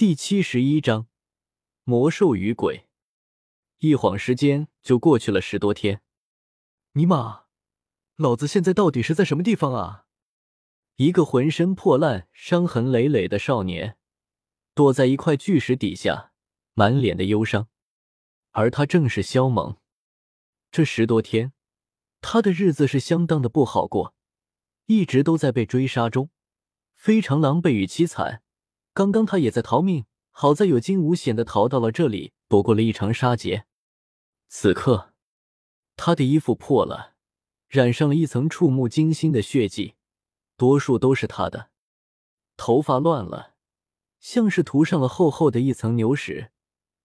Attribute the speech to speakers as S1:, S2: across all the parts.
S1: 第七十一章魔兽与鬼。一晃时间就过去了十多天。
S2: 尼玛，老子现在到底是在什么地方啊？
S1: 一个浑身破烂、伤痕累累的少年，躲在一块巨石底下，满脸的忧伤。而他正是萧猛。这十多天，他的日子是相当的不好过，一直都在被追杀中，非常狼狈与凄惨。刚刚他也在逃命，好在有惊无险的逃到了这里，躲过了一场杀劫。此刻，他的衣服破了，染上了一层触目惊心的血迹，多数都是他的。头发乱了，像是涂上了厚厚的一层牛屎，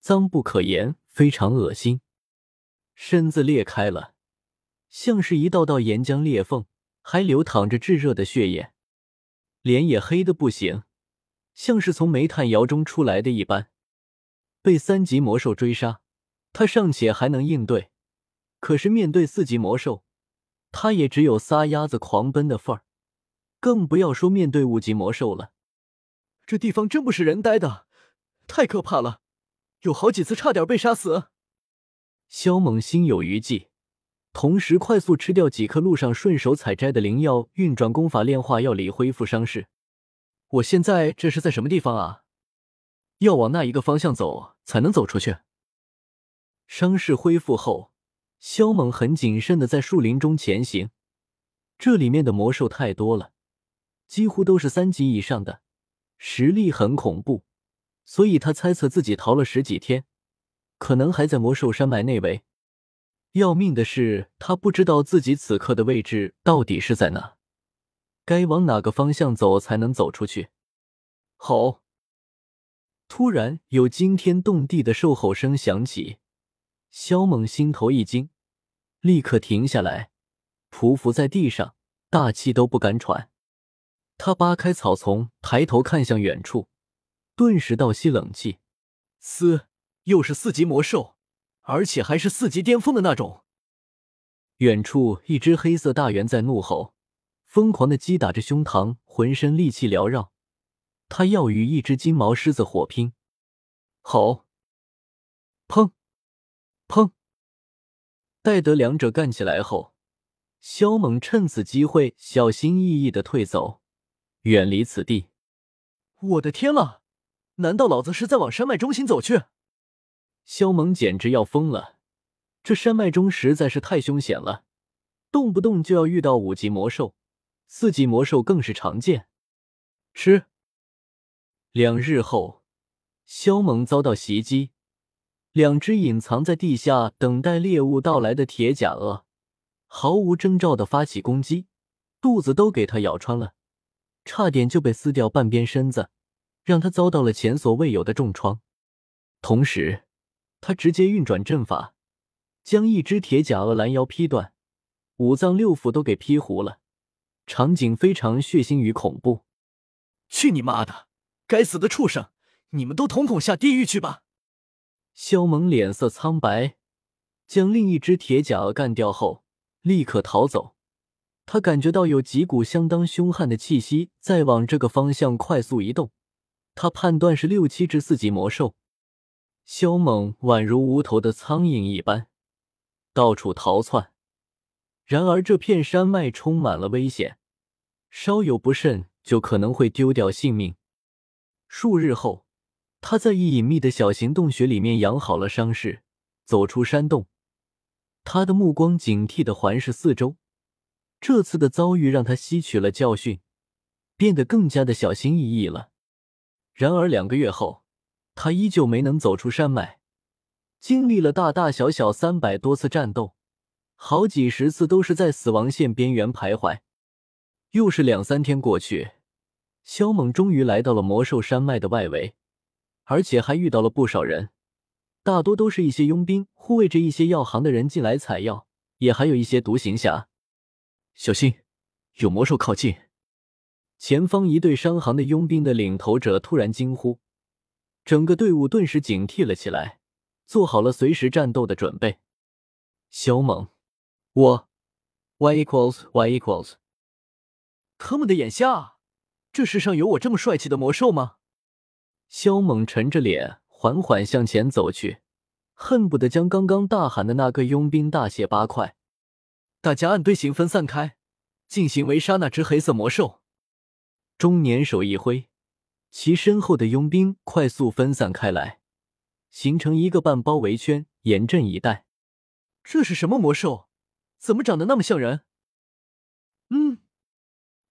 S1: 脏不可言，非常恶心。身子裂开了，像是一道道岩浆裂缝，还流淌着炙热的血液。脸也黑的不行，像是从煤炭窑中出来的一般。被三级魔兽追杀。他尚且还能应对，可是面对四级魔兽，他也只有撒丫子狂奔的份儿，更不要说面对五级魔兽了。
S2: 这地方真不是人待的，太可怕了，有好几次差点被杀死。
S1: 萧猛心有余悸，同时快速吃掉几颗路上顺手采摘的灵药，运转功法炼化药力恢复伤势。
S2: 我现在这是在什么地方啊？要往那一个方向走才能走出去。
S1: 伤势恢复后，萧猛很谨慎的在树林中前行。这里面的魔兽太多了，几乎都是三级以上的，实力很恐怖。所以他猜测自己逃了十几天，可能还在魔兽山脉内围。要命的是，他不知道自己此刻的位置到底是在哪，该往哪个方向走才能走出去。吼！突然有惊天动地的兽吼声响起。萧猛心头一惊，立刻停下来，匍匐在地上，大气都不敢喘。他扒开草丛，抬头看向远处，顿时倒吸冷气。
S2: 嘶，又是四级魔兽，而且还是四级巅峰的那种。
S1: 远处一只黑色大猿在怒吼，疯狂的击打着胸膛，浑身戾气缭绕。他要与一只金毛狮子火拼。吼！砰！砰！待得两者干起来后，萧猛趁此机会小心翼翼的退走，远离此地。
S2: 我的天了！难道老子是在往山脉中心走去？
S1: 萧猛简直要疯了！这山脉中实在是太凶险了，动不动就要遇到五级魔兽，四级魔兽更是常见。吃！两日后，萧猛遭到袭击。两只隐藏在地下等待猎物到来的铁甲鳄，毫无征兆的发起攻击，肚子都给他咬穿了，差点就被撕掉半边身子，让他遭到了前所未有的重创。同时，他直接运转阵法，将一只铁甲鳄拦腰劈断，五脏六腑都给劈糊了，场景非常血腥与恐怖。
S2: 去你妈的！该死的畜生，你们都统统下地狱去吧！
S1: 萧猛脸色苍白，将另一只铁甲鳄干掉后，立刻逃走。他感觉到有几股相当凶悍的气息在往这个方向快速移动，他判断是六七只四级魔兽。萧猛宛如无头的苍蝇一般，到处逃窜。然而这片山脉充满了危险，稍有不慎就可能会丢掉性命。数日后。他在一隐秘的小型洞穴里面养好了伤势，走出山洞，他的目光警惕的环视四周。这次的遭遇让他吸取了教训，变得更加的小心翼翼了。然而两个月后，他依旧没能走出山脉，经历了大大小小三百多次战斗，好几十次都是在死亡线边缘徘徊。又是两三天过去，肖猛终于来到了魔兽山脉的外围。而且还遇到了不少人，大多都是一些佣兵护卫着一些药行的人进来采药，也还有一些独行侠。
S2: 小心，有魔兽靠近！
S1: 前方一队商行的佣兵的领头者突然惊呼，整个队伍顿时警惕了起来，做好了随时战斗的准备。肖猛，我，Y equals Y equals，
S2: 他们的眼瞎！这世上有我这么帅气的魔兽吗？
S1: 萧猛沉着脸缓缓向前走去，恨不得将刚刚大喊的那个佣兵大卸八块。
S2: 大家按队形分散开，进行围杀那只黑色魔兽。
S1: 中年手一挥，其身后的佣兵快速分散开来，形成一个半包围圈，严阵以待。
S2: 这是什么魔兽？怎么长得那么像人？嗯，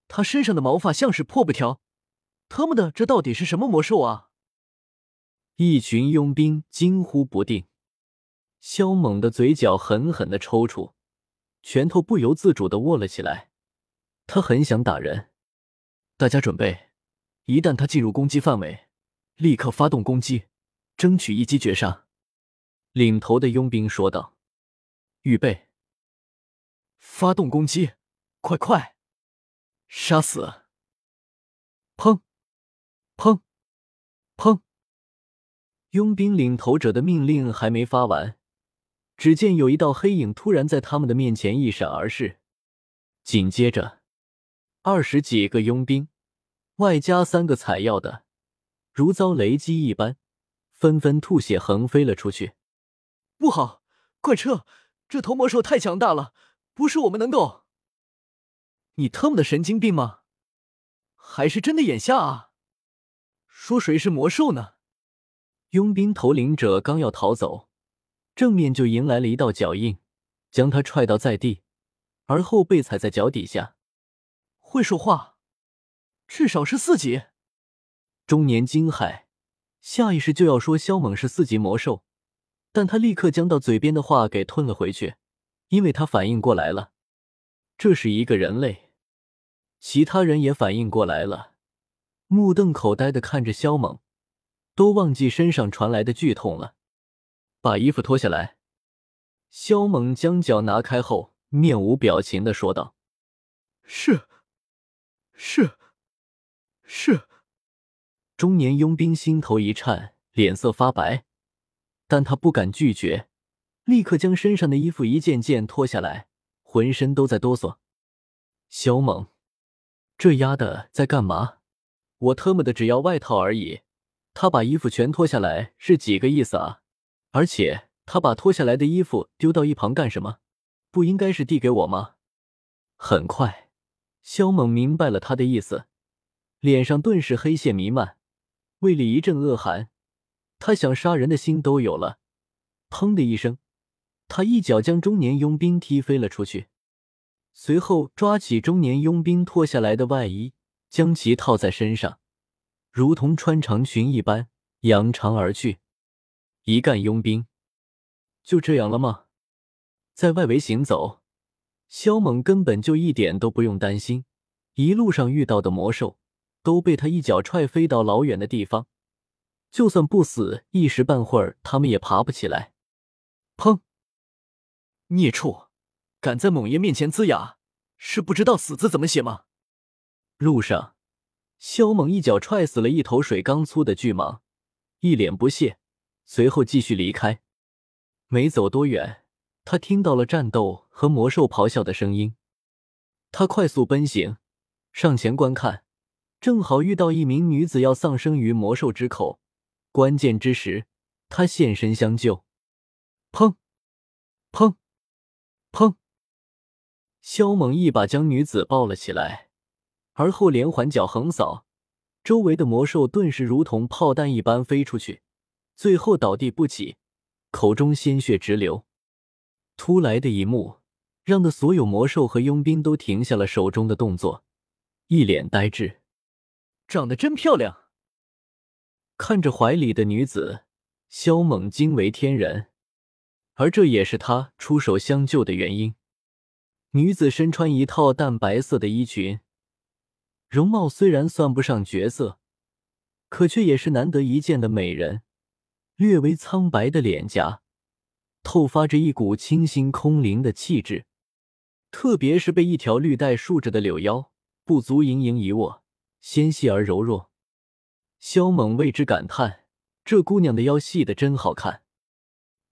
S2: 他身上的毛发像是破布条。他妈的，这到底是什么魔兽啊？
S1: 一群佣兵惊呼不定。萧猛的嘴角狠狠的抽搐。拳头不由自主的握了起来，他很想打人。
S2: 大家准备，一旦他进入攻击范围，立刻发动攻击，争取一击绝杀。
S1: 领头的佣兵说道：“
S2: 预备，发动攻击，快快，杀死！”砰，砰，砰！
S1: 佣兵领头者的命令还没发完。只见有一道黑影突然在他们的面前一闪而逝，紧接着，二十几个佣兵，外加三个采药的，如遭雷击一般，纷纷吐血横飞了出去。
S2: 不好，快撤！这头魔兽太强大了，不是我们能够……你他妈的神经病吗？还是真的眼瞎啊？说谁是魔兽呢？
S1: 佣兵头领者刚要逃走。正面就迎来了一道脚印，将他踹倒在地，而后被踩在脚底下。
S2: 会说话，至少是四级。
S1: 中年惊骇，下意识就要说萧猛是四级魔兽，但他立刻将到嘴边的话给吞了回去，因为他反应过来了，这是一个人类。其他人也反应过来了，目瞪口呆的看着肖猛，都忘记身上传来的剧痛了。把衣服脱下来。肖猛将脚拿开后，面无表情的说道：“
S2: 是，是，是。”
S1: 中年佣兵心头一颤，脸色发白，但他不敢拒绝，立刻将身上的衣服一件件脱下来，浑身都在哆嗦。萧猛，这丫的在干嘛？我特么的只要外套而已，他把衣服全脱下来是几个意思啊？而且他把脱下来的衣服丢到一旁干什么？不应该是递给我吗？很快，肖猛明白了他的意思，脸上顿时黑线弥漫，胃里一阵恶寒，他想杀人的心都有了。砰的一声，他一脚将中年佣兵踢飞了出去，随后抓起中年佣兵脱下来的外衣，将其套在身上，如同穿长裙一般扬长而去。一干佣兵就这样了吗？在外围行走，萧猛根本就一点都不用担心，一路上遇到的魔兽都被他一脚踹飞到老远的地方，就算不死，一时半会儿他们也爬不起来。
S2: 砰！孽畜，敢在猛爷面前呲牙，是不知道死字怎么写吗？
S1: 路上，萧猛一脚踹死了一头水缸粗的巨蟒，一脸不屑。随后继续离开，没走多远，他听到了战斗和魔兽咆哮的声音。他快速奔行，上前观看，正好遇到一名女子要丧生于魔兽之口。关键之时，他现身相救。砰！砰！砰！萧猛一把将女子抱了起来，而后连环脚横扫，周围的魔兽顿时如同炮弹一般飞出去。最后倒地不起，口中鲜血直流。突来的一幕让的所有魔兽和佣兵都停下了手中的动作，一脸呆滞。
S2: 长得真漂亮。
S1: 看着怀里的女子，萧猛惊为天人，而这也是他出手相救的原因。女子身穿一套淡白色的衣裙，容貌虽然算不上绝色，可却也是难得一见的美人。略微苍白的脸颊，透发着一股清新空灵的气质，特别是被一条绿带束着的柳腰，不足盈盈一握，纤细而柔弱。萧猛为之感叹：这姑娘的腰细的真好看。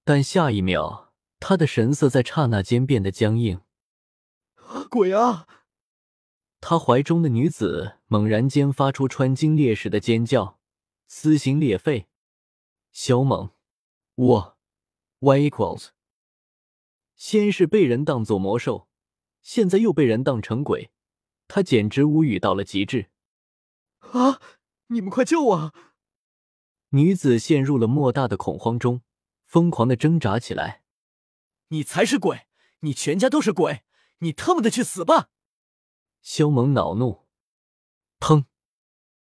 S1: 但下一秒，他的神色在刹那间变得僵硬。
S2: 鬼啊！
S1: 他怀中的女子猛然间发出穿金裂石的尖叫。撕心裂肺。小猛，我 y equals，先是被人当作魔兽，现在又被人当成鬼，他简直无语到了极致。
S2: 啊！你们快救我！
S1: 女子陷入了莫大的恐慌中，疯狂的挣扎起来。
S2: 你才是鬼！你全家都是鬼！你他妈的去死吧！
S1: 萧猛恼怒，砰！